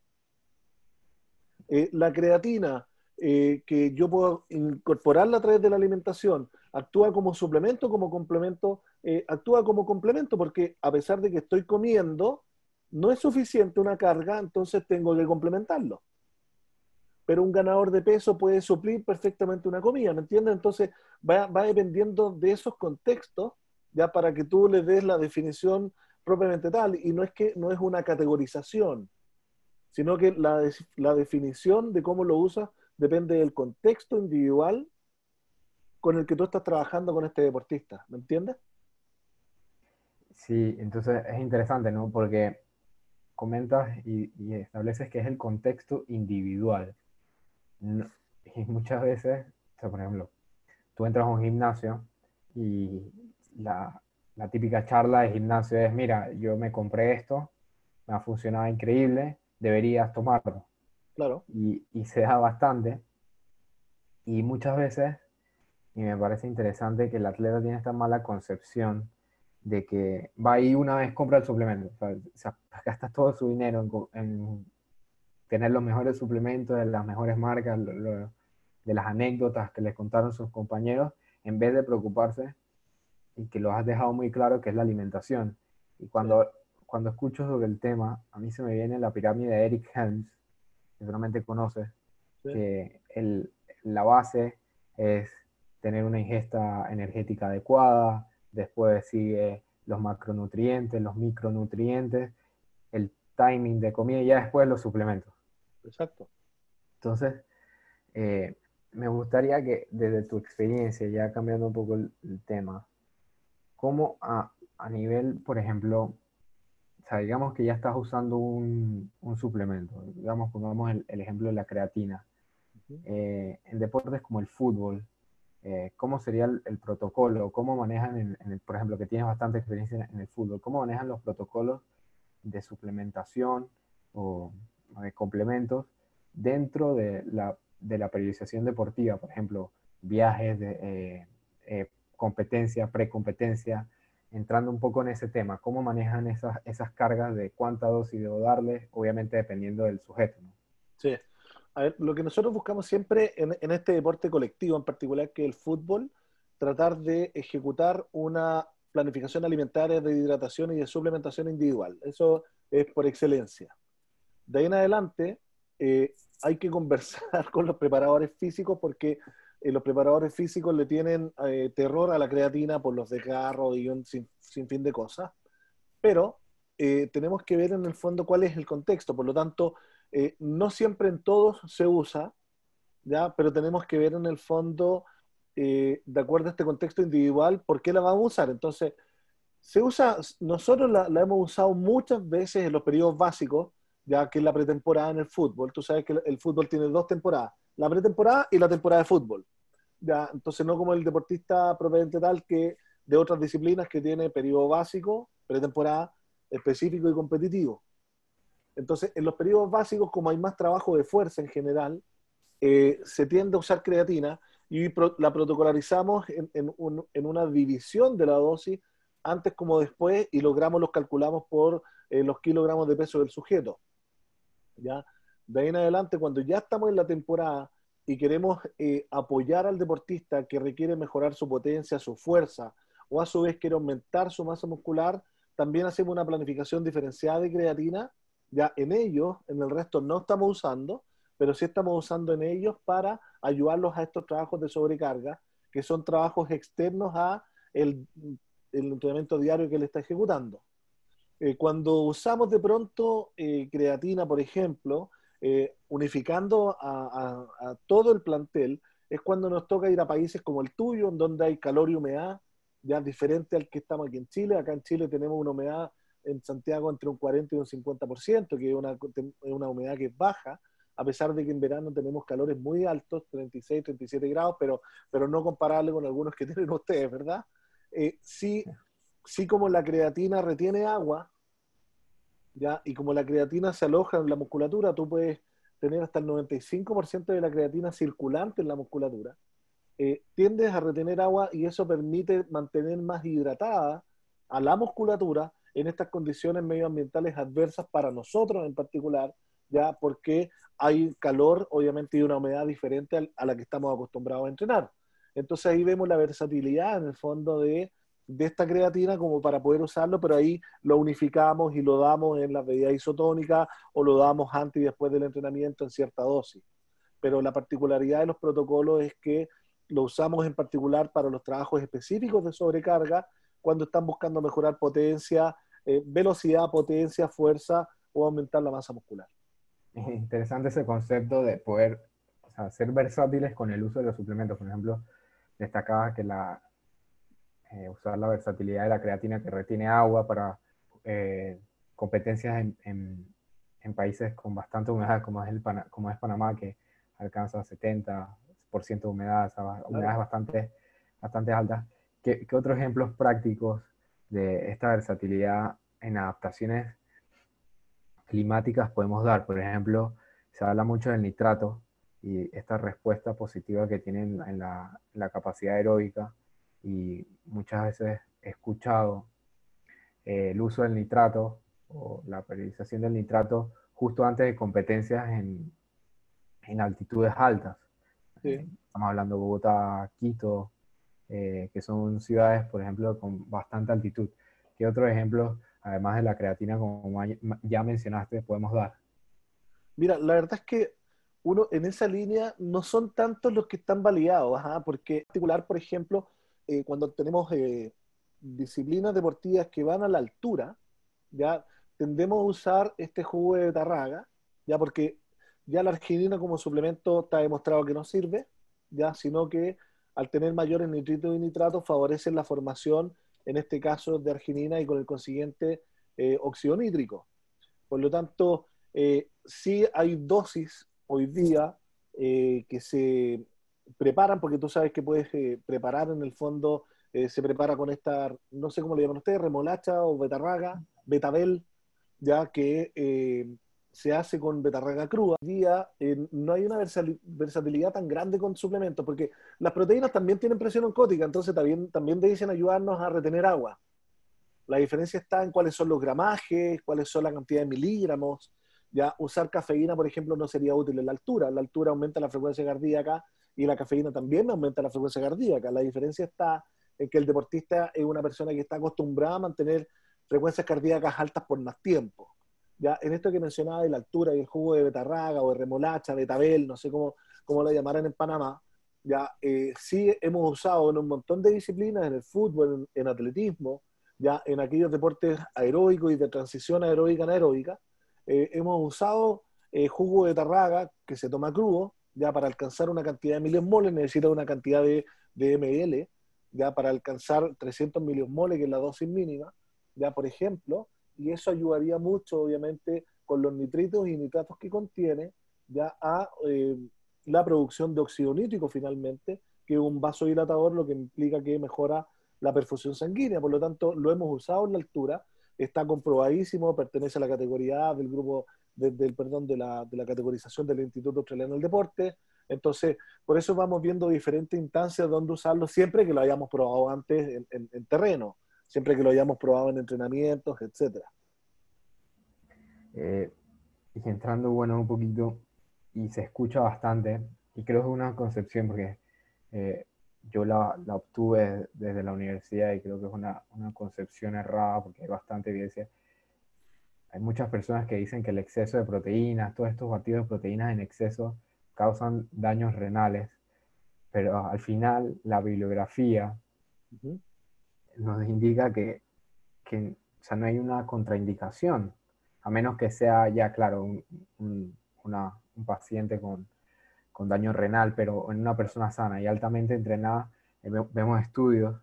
Eh, la creatina, eh, que yo puedo incorporarla a través de la alimentación, actúa como suplemento, como complemento, actúa como complemento porque a pesar de que estoy comiendo, no es suficiente una carga, entonces tengo que complementarlo. Pero un ganador de peso puede suplir perfectamente una comida, ¿me entiendes? Entonces va, va dependiendo de esos contextos, ya para que tú le des la definición propiamente tal, y no es que no es una categorización, sino que la, la definición de cómo lo usas depende del contexto individual con el que tú estás trabajando con este deportista, ¿me entiendes? Sí, entonces es interesante, ¿no? Porque comentas y, estableces que es el contexto individual. y muchas veces, por ejemplo, tú entras a un gimnasio y la, la típica charla de gimnasio es, mira, yo me compré esto, me ha funcionado increíble, deberías tomarlo. Claro. Y, se da bastante. Y muchas veces, y me parece interesante que el atleta tiene esta mala concepción de que va ahí una vez, compra el suplemento. O sea, gastas todo su dinero en, tener los mejores suplementos de las mejores marcas, de las anécdotas que les contaron sus compañeros, en vez de preocuparse y que lo has dejado muy claro que es la alimentación. Y cuando cuando escucho sobre el tema, a mí se me viene la pirámide de Eric Helms, que seguramente conoces, que la base es tener una ingesta energética adecuada, después sigue los macronutrientes, los micronutrientes, el timing de comida y ya después los suplementos. Exacto. Entonces, eh, me gustaría que desde tu experiencia, ya cambiando un poco el, tema, ¿cómo a, a nivel, por ejemplo, digamos que ya estás usando un, suplemento, digamos, pongamos el, ejemplo de la creatina. Eh, en deportes como el fútbol, eh, ¿cómo sería el, protocolo? ¿Cómo manejan, por ejemplo, que tienes bastante experiencia en el fútbol, cómo manejan los protocolos de suplementación o, de complementos dentro de la, de la periodización deportiva? Por ejemplo, viajes de eh, competencia, precompetencia, entrando un poco en ese tema, ¿cómo manejan esas, esas cargas de cuánta dosis debo darle? Obviamente dependiendo del sujeto. Sí. A ver, lo que nosotros buscamos siempre en, en, este deporte colectivo, en particular que el fútbol, tratar de ejecutar una planificación alimentaria de hidratación y de suplementación individual. Eso es por excelencia. De ahí en adelante, eh, hay que conversar con los preparadores físicos porque eh, los preparadores físicos le tienen eh, terror a la creatina por los desgarros y un sin, fin de cosas. Pero tenemos que ver en el fondo cuál es el contexto. Por lo tanto, no siempre en todos se usa, ¿ya? pero tenemos que ver en el fondo, de acuerdo a este contexto individual, por qué la vamos a usar. Entonces, se usa, nosotros la, la hemos usado muchas veces en los periodos básicos, ya que es la pretemporada en el fútbol. Tú sabes que el fútbol tiene dos temporadas, la pretemporada y la temporada de fútbol. Ya, entonces no como el deportista propiamente tal que de otras disciplinas que tiene periodo básico, pretemporada, específico y competitivo. Entonces, en los periodos básicos, como hay más trabajo de fuerza en general, eh, se tiende a usar creatina y la protocolarizamos en, una división de la dosis antes como después y logramos los calculamos por eh, los kilogramos de peso del sujeto. ¿ya? De ahí en adelante, cuando ya estamos en la temporada y queremos eh, apoyar al deportista que requiere mejorar su potencia, su fuerza, o a su vez quiere aumentar su masa muscular, también hacemos una planificación diferenciada de creatina. Ya en ellos, en el resto no estamos usando, pero sí estamos usando en ellos para ayudarlos a estos trabajos de sobrecarga, que son trabajos externos a el, el entrenamiento diario que él está ejecutando. Eh, cuando usamos de pronto eh, creatina, por ejemplo, eh, unificando a, todo el plantel, es cuando nos toca ir a países como el tuyo, en donde hay calor y humedad, ya diferente al que estamos aquí en Chile. Acá en Chile tenemos una humedad en Santiago entre un 40 y un 50%, que es una, una humedad que es baja, a pesar de que en verano tenemos calores muy altos, 36, 37 grados, pero, pero no comparable con algunos que tienen ustedes, ¿verdad? sí, sí como la creatina retiene agua, ¿ya? y como la creatina se aloja en la musculatura, tú puedes tener hasta el 95% de la creatina circulante en la musculatura, eh, tiendes a retener agua y eso permite mantener más hidratada a la musculatura en estas condiciones medioambientales adversas para nosotros en particular, ya porque hay calor, obviamente, y una humedad diferente a la que estamos acostumbrados a entrenar. Entonces ahí vemos la versatilidad en el fondo de de esta creatina como para poder usarlo, pero ahí lo unificamos y lo damos en la bebida isotónica o lo damos antes y después del entrenamiento en cierta dosis. Pero la particularidad de los protocolos es que lo usamos en particular para los trabajos específicos de sobrecarga cuando están buscando mejorar potencia, eh, velocidad, potencia, fuerza o aumentar la masa muscular. Es interesante ese concepto de poder ser versátiles con el uso de los suplementos. Por ejemplo, destacaba que la, eh, usar la versatilidad de la creatina que retiene agua para eh, competencias en, en, países con bastante humedad, como es, el como es Panamá, que alcanza 70% de humedad, humedades bastante, bastante altas. ¿Qué, ¿Qué, otros ejemplos prácticos de esta versatilidad en adaptaciones climáticas podemos dar? Por ejemplo, se habla mucho del nitrato y esta respuesta positiva que tiene en la, en la capacidad aeróbica y muchas veces he escuchado eh, el uso del nitrato o la periodización del nitrato justo antes de competencias en, en altitudes altas. Estamos hablando de Bogotá, Quito, eh, que son ciudades, por ejemplo, con bastante altitud. ¿Qué otros ejemplos, además de la creatina, como ya mencionaste, podemos dar? Mira, la verdad es que uno en esa línea no son tantos los que están validados, porque en particular, por ejemplo, eh, cuando tenemos eh, disciplinas deportivas que van a la altura, ya tendemos a usar este jugo de tarraga, ya porque ya la arginina como suplemento está demostrado que no sirve, ya, sino que al tener mayores nitritos y nitratos favorecen la formación, en este caso, de arginina y con el consiguiente eh, óxido nítrico. Por lo tanto, eh, sí hay dosis hoy día que se preparan, porque tú sabes que puedes eh, preparar en el fondo, eh, se prepara con esta, no sé cómo le llaman ustedes, remolacha o betarraga, betabel, ya que eh, se hace con betarraga cruda. Hoy día no hay una versatilidad tan grande con suplementos, porque las proteínas también tienen presión oncótica, entonces también, también dicen ayudarnos a retener agua. La diferencia está en cuáles son los gramajes, cuáles son la cantidad de miligramos. Ya usar cafeína, por ejemplo, no sería útil en la altura. La altura aumenta la frecuencia cardíaca y la cafeína también aumenta la frecuencia cardíaca. La diferencia está en que el deportista es una persona que está acostumbrada a mantener frecuencias cardíacas altas por más tiempo. Ya, en esto que mencionaba de la altura y el jugo de betarraga o de remolacha, betabel, no sé cómo, cómo lo llamaran en Panamá, ya eh, sí hemos usado en un montón de disciplinas, en el fútbol, en, atletismo, ya en aquellos deportes aeróbicos y de transición aeróbica anaeróbica, eh, hemos usado eh, jugo de betarraga que se toma crudo, ya para alcanzar una cantidad de milimoles necesita una cantidad de, de ml, ya para alcanzar 300 milimoles, que es la dosis mínima, ya por ejemplo, y eso ayudaría mucho, obviamente, con los nitritos y nitratos que contiene, ya a eh, la producción de óxido nítrico finalmente, que es un vasodilatador, lo que implica que mejora la perfusión sanguínea. Por lo tanto, lo hemos usado en la altura, está comprobadísimo, pertenece a la categoría del grupo, del, perdón, de la, de la categorización del Instituto Australiano del Deporte. Entonces, por eso vamos viendo diferentes instancias donde usarlo, siempre que lo hayamos probado antes en, terreno, siempre que lo hayamos probado en entrenamientos, etc. Eh, y entrando, bueno, un poquito y se escucha bastante, y creo que es una concepción porque eh, yo la, la, obtuve desde la universidad y creo que es una, una, concepción errada porque hay bastante evidencia. Hay muchas personas que dicen que el exceso de proteínas, todos estos batidos de proteínas en exceso causan daños renales, pero al final la bibliografía nos indica que, no hay una contraindicación, a menos que sea ya, claro, un, paciente con, con, daño renal, pero en una persona sana y altamente entrenada, eh, vemos estudios.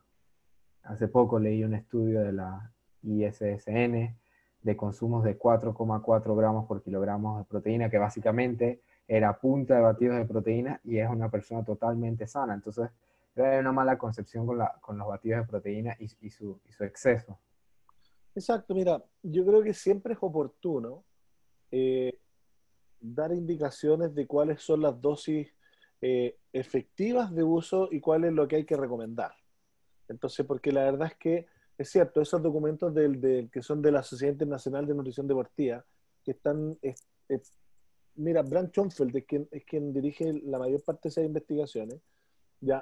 Hace poco leí un estudio de la ISSN de consumos de 4,4 gramos por kilogramo de proteína, que básicamente era punta de batidos de proteína y es una persona totalmente sana. Entonces, hay una mala concepción con, la, con los batidos de proteína y, y, su, y, su, exceso. Exacto, mira, yo creo que siempre es oportuno eh, dar indicaciones de cuáles son las dosis eh, efectivas de uso y cuál es lo que hay que recomendar. Entonces, porque la verdad es que es cierto, esos documentos del, que son de la Sociedad Internacional de Nutrición Deportiva, que están, mira, Brand Schoenfeld es quien, es quien dirige la mayor parte de esas investigaciones,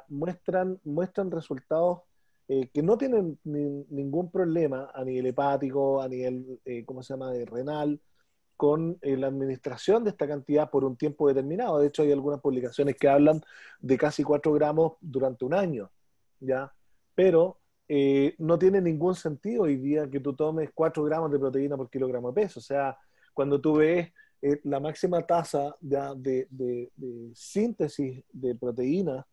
muestran, muestran resultados eh, que no tienen ningún problema a nivel hepático, a nivel, eh, ¿cómo se llama?, de renal, con eh, la administración de esta cantidad por un tiempo determinado. De hecho, hay algunas publicaciones que hablan de casi 4 gramos durante un año, ¿ya? Pero no tiene ningún sentido hoy día que tú tomes 4 gramos de proteína por kilogramo de peso. O sea, cuando tú ves la máxima tasa ya de, de, síntesis de proteína,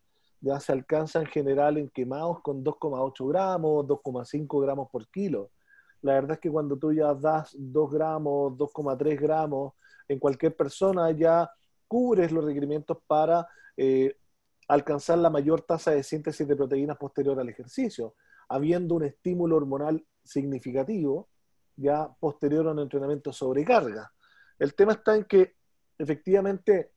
ya se alcanza en general en quemados con 2,8 gramos, 2,5 gramos por kilo la verdad es que cuando tú ya das 2 gramos, 2,3 gramos, en cualquier persona ya cubres los requerimientos para eh, alcanzar la mayor tasa de síntesis de proteínas posterior al ejercicio, habiendo un estímulo hormonal significativo ya posterior a un entrenamiento sobrecarga. El tema está en que efectivamente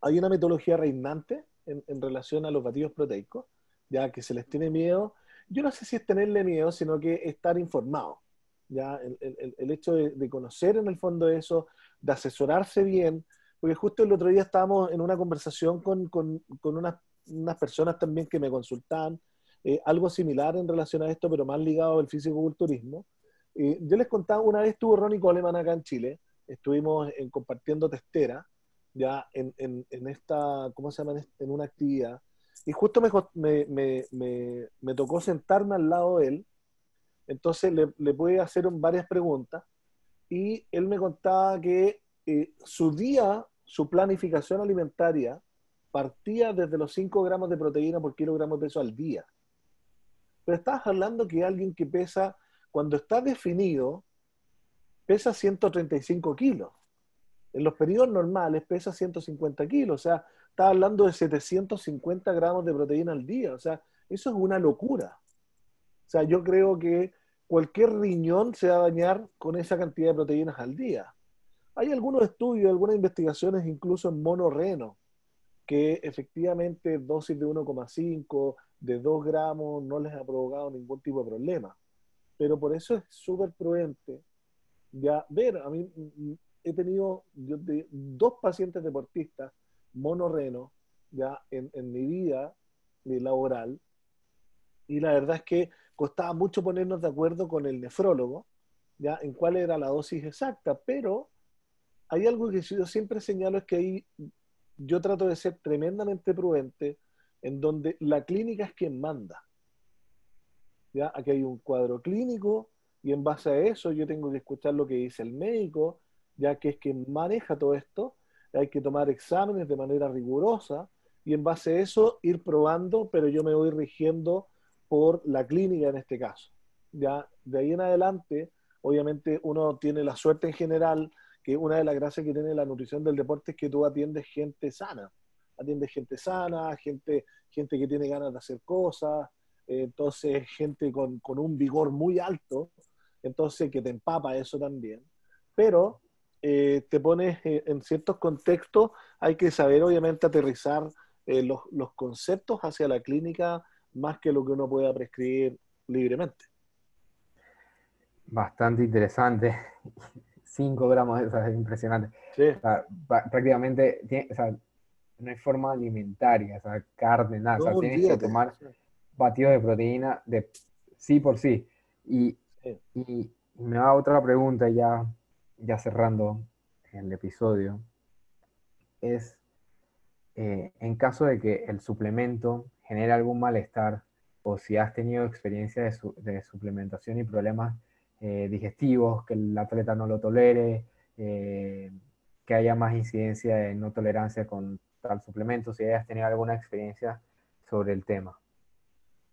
hay una metodología reinante en, en relación a los batidos proteicos, ya que se les tiene miedo yo no sé si es tenerle miedo, sino que estar informado. ¿ya? El, el, hecho de, conocer en el fondo eso, de asesorarse bien, porque justo el otro día estábamos en una conversación con, con, con unas, unas, personas también que me consultaban, eh, algo similar en relación a esto, pero más ligado al físico-culturismo. Eh, yo les contaba, una vez estuvo Ronnie Coleman acá en Chile, estuvimos en, compartiendo testera, ya en, en, en, esta, ¿cómo se llama? En una actividad y justo me, me, me, me, tocó sentarme al lado de él, entonces le, le pude hacer varias preguntas y él me contaba que eh, su día, su planificación alimentaria, partía desde los 5 gramos de proteína por kilogramo de peso al día. Pero estás hablando que alguien que pesa, cuando está definido, pesa 135 kilos. En los periodos normales pesa 150 kilos. O sea, está hablando de 750 gramos de proteína al día. O sea, eso es una locura. O sea, yo creo que cualquier riñón se va a dañar con esa cantidad de proteínas al día. Hay algunos estudios, algunas investigaciones incluso en monorreno, que efectivamente dosis de 1,5, de 2 gramos no les ha provocado ningún tipo de problema. pero por eso es súper prudente ya ver, a mí he tenido dos pacientes deportistas monorreno ya en, mi vida laboral y la verdad es que costaba mucho ponernos de acuerdo con el nefrólogo ya en cuál era la dosis exacta, pero hay algo que yo siempre señalo es que ahí yo trato de ser tremendamente prudente en donde la clínica es quien manda. ¿Ya? Aquí hay un cuadro clínico y en base a eso yo tengo que escuchar lo que dice el médico, ya que es quien maneja todo esto. Hay que tomar exámenes de manera rigurosa y en base a eso ir probando, pero yo me voy rigiendo por la clínica en este caso. Ya de ahí en adelante, obviamente uno tiene la suerte en general que una de las gracias que tiene la nutrición del deporte es que tú atiendes gente sana. Atiendes gente sana, gente, gente que tiene ganas de hacer cosas, eh, entonces gente con, con, un vigor muy alto, entonces que te empapa eso también. Pero eh, te pones eh, en ciertos contextos, hay que saber obviamente aterrizar los, los conceptos hacia la clínica más que lo que uno pueda prescribir libremente. Bastante interesante. 5 gramos, o sea, es impresionante. prácticamente, o sea, no hay forma alimentaria, o sea, carne, nada. o sea, tienes que tomar batido de proteína de sí por sí. Y, y me da otra pregunta ya, ya cerrando el episodio. Es, eh, en caso de que el suplemento genere algún malestar o si has tenido experiencia de, suplementación y problemas eh, digestivos, que el atleta no lo tolere, eh, que haya más incidencia de no tolerancia con tal suplemento, si hayas tenido alguna experiencia sobre el tema.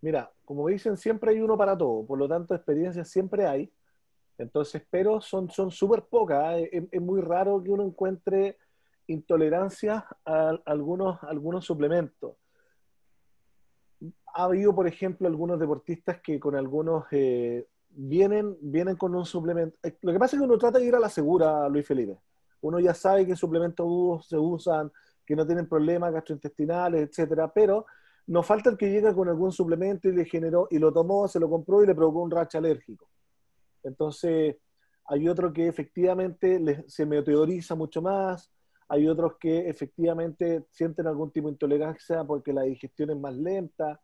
Mira, como dicen, siempre hay uno para todo, por lo tanto, experiencias siempre hay. Entonces, pero son súper pocas. ¿eh? Es, muy raro que uno encuentre intolerancia a algunos, algunos suplementos. Ha habido, por ejemplo, algunos deportistas que con algunos vienen, vienen con un suplemento. Eh, lo que pasa es que uno trata de ir a la segura, Luis Felipe. Uno ya sabe que suplementos se usan, que no tienen problemas gastrointestinales, etcétera, pero nos falta el que llega con algún suplemento y le generó, y lo tomó, se lo compró y le provocó un racha alérgico. Entonces, hay otro que efectivamente se meteoriza mucho más, hay otros que efectivamente sienten algún tipo de intolerancia porque la digestión es más lenta,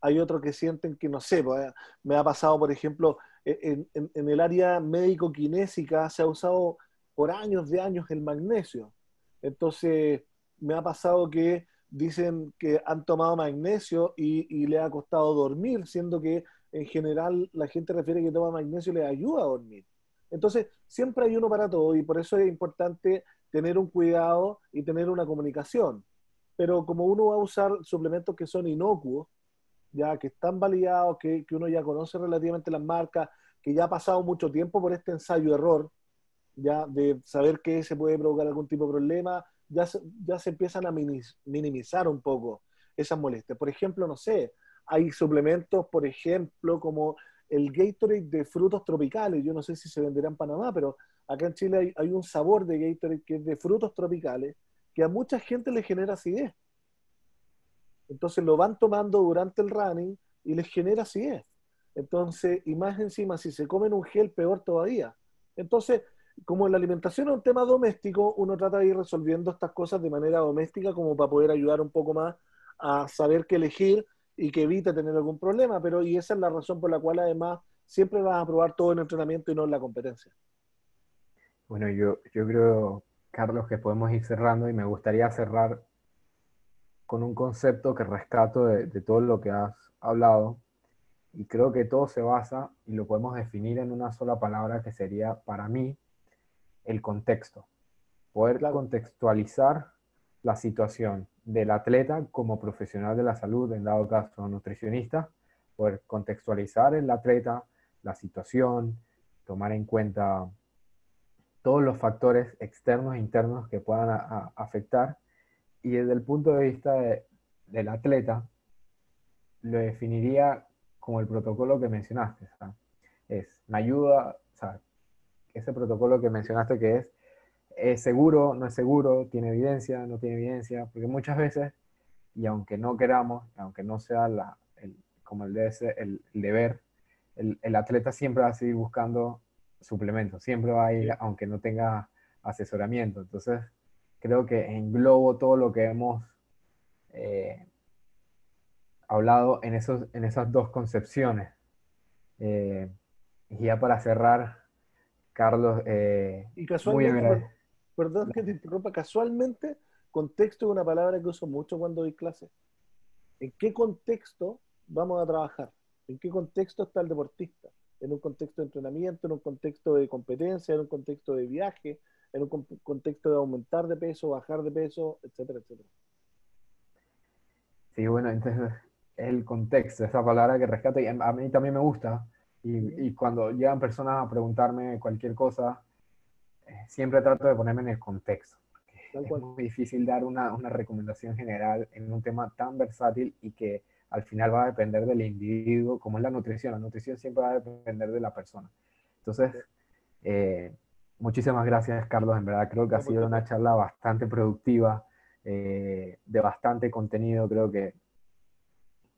hay otros que sienten que, no sé, pues, me ha pasado, por ejemplo, e, en, el área médico-kinésica se ha usado por años de años el magnesio. Entonces, me ha pasado que dicen que han tomado magnesio y, le ha costado dormir, siendo que en general la gente refiere que toma magnesio y le ayuda a dormir. Entonces, siempre hay uno para todo y por eso es importante tener un cuidado y tener una comunicación. Pero como uno va a usar suplementos que son inocuos, ya que están validados, que, uno ya conoce relativamente las marcas, que ya ha pasado mucho tiempo por este ensayo-error, ya de saber que se puede provocar algún tipo de problema, ya se, ya se empiezan a minimizar un poco esas molestias. Por ejemplo, no sé, hay suplementos, por ejemplo, como el Gatorade de frutos tropicales. Yo no sé si se venderá en Panamá, pero acá en Chile hay, hay un sabor de Gatorade que es de frutos tropicales que a mucha gente le genera acidez. Entonces lo van tomando durante el running y les genera acidez. Entonces, y más encima, si se comen un gel, peor todavía. Entonces, como la alimentación es un tema doméstico, uno trata de ir resolviendo estas cosas de manera doméstica como para poder ayudar un poco más a saber qué elegir y que evite tener algún problema. Pero, y esa es la razón por la cual además siempre vas a probar todo en entrenamiento y no en la competencia. Bueno, yo, yo creo, Carlos, que podemos ir cerrando y me gustaría cerrar con un concepto que rescato de, todo lo que has hablado y creo que todo se basa y lo podemos definir en una sola palabra que sería para mí el contexto. Poder contextualizar la situación del atleta como profesional de la salud, en dado caso nutricionista, poder contextualizar el atleta, la situación, tomar en cuenta todos los factores externos e internos que puedan afectar y desde el punto de vista del atleta, lo definiría como el protocolo que mencionaste. Es, me ayuda, o sea, ese protocolo que mencionaste que es, es seguro, no es seguro, tiene evidencia, no tiene evidencia, porque muchas veces, y aunque no queramos, aunque no sea la, el, como el, debe ser, el, deber, el, atleta siempre va a seguir buscando suplementos, siempre va a ir, aunque no tenga asesoramiento. Entonces, creo que englobo todo lo que hemos eh, hablado en, esos, en esas dos concepciones. Eh, y ya para cerrar, Carlos, eh, y casualmente, perdón que te interrumpa, casualmente, contexto es una palabra que uso mucho cuando doy clase. ¿En qué contexto vamos a trabajar? ¿En qué contexto está el deportista? ¿En un contexto de entrenamiento, en un contexto de competencia, en un contexto de viaje, en un contexto de aumentar de peso, bajar de peso, etcétera, etcétera? Sí, bueno, entonces el contexto, esa palabra que rescata, y a mí también me gusta, y, cuando llegan personas a preguntarme cualquier cosa, siempre trato de ponerme en el contexto. Es muy difícil dar una, una, recomendación general en un tema tan versátil y que al final va a depender del individuo, como es la nutrición. La nutrición siempre va a depender de la persona. Entonces, eh, muchísimas gracias, Carlos. En verdad, creo que ha sido una charla bastante productiva, eh, de bastante contenido. Creo que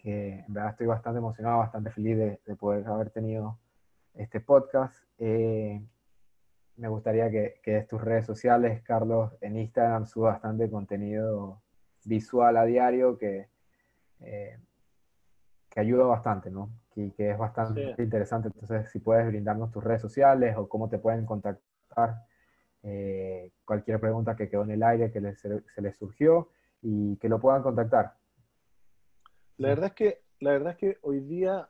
en verdad estoy bastante emocionado, bastante feliz de, poder haber tenido este podcast. Eh, me gustaría que, que tus redes sociales, Carlos, en Instagram suba bastante contenido visual a diario que, eh, que ayuda bastante, ¿no? Y que es bastante interesante. Entonces, si puedes brindarnos tus redes sociales o cómo te pueden contactar, eh, cualquier pregunta que quedó en el aire, que se les surgió y que lo puedan contactar. La verdad es que, la verdad es que hoy día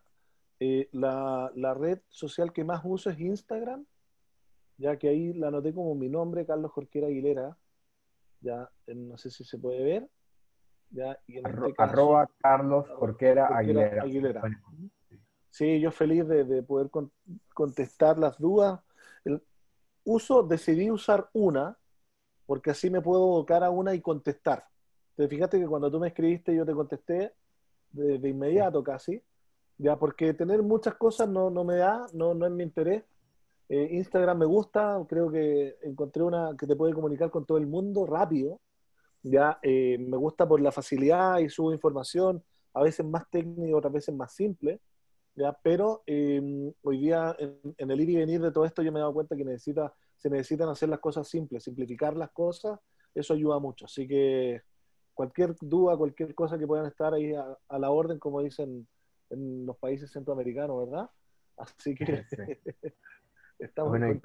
eh, la, red social que más uso es Instagram, ya que ahí la anoté como mi nombre, Carlos Jorquera Aguilera. Ya, no sé si se puede ver. Ya, y en este arroba Carlos Jorquera, Aguilera. Sí, yo feliz de, poder contestar las dudas. El uso, decidí usar una, porque así me puedo evocar a una y contestar. Te fijaste que cuando tú me escribiste yo te contesté de, inmediato casi, ya porque tener muchas cosas no, no me da, no, no es mi interés. Eh, Instagram me gusta, creo que encontré una que te puede comunicar con todo el mundo rápido. Ya eh, me gusta por la facilidad y subo información, a veces más técnica, otras veces más simple. ¿ya? Pero em, hoy día en, en, el ir y venir de todo esto yo me he dado cuenta que necesita, se necesitan hacer las cosas simples, simplificar las cosas, eso ayuda mucho. Así que cualquier duda, cualquier cosa que puedan estar ahí a, la orden, como dicen en los países centroamericanos, ¿verdad? Así que estamos bueno,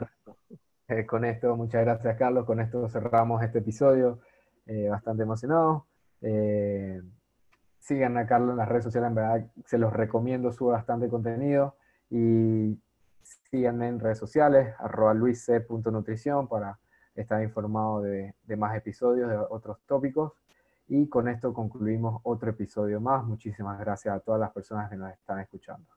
eh, con esto, muchas gracias Carlos, con esto cerramos este episodio, eh, bastante emocionado. Eh, sigan a Carlos en las redes sociales, en verdad se los recomiendo, sube bastante contenido y síganme en redes sociales, arroba luisc.nutrición para estar informado de, de más episodios, de otros tópicos. Y con esto concluimos otro episodio más. Muchísimas gracias a todas las personas que nos están escuchando.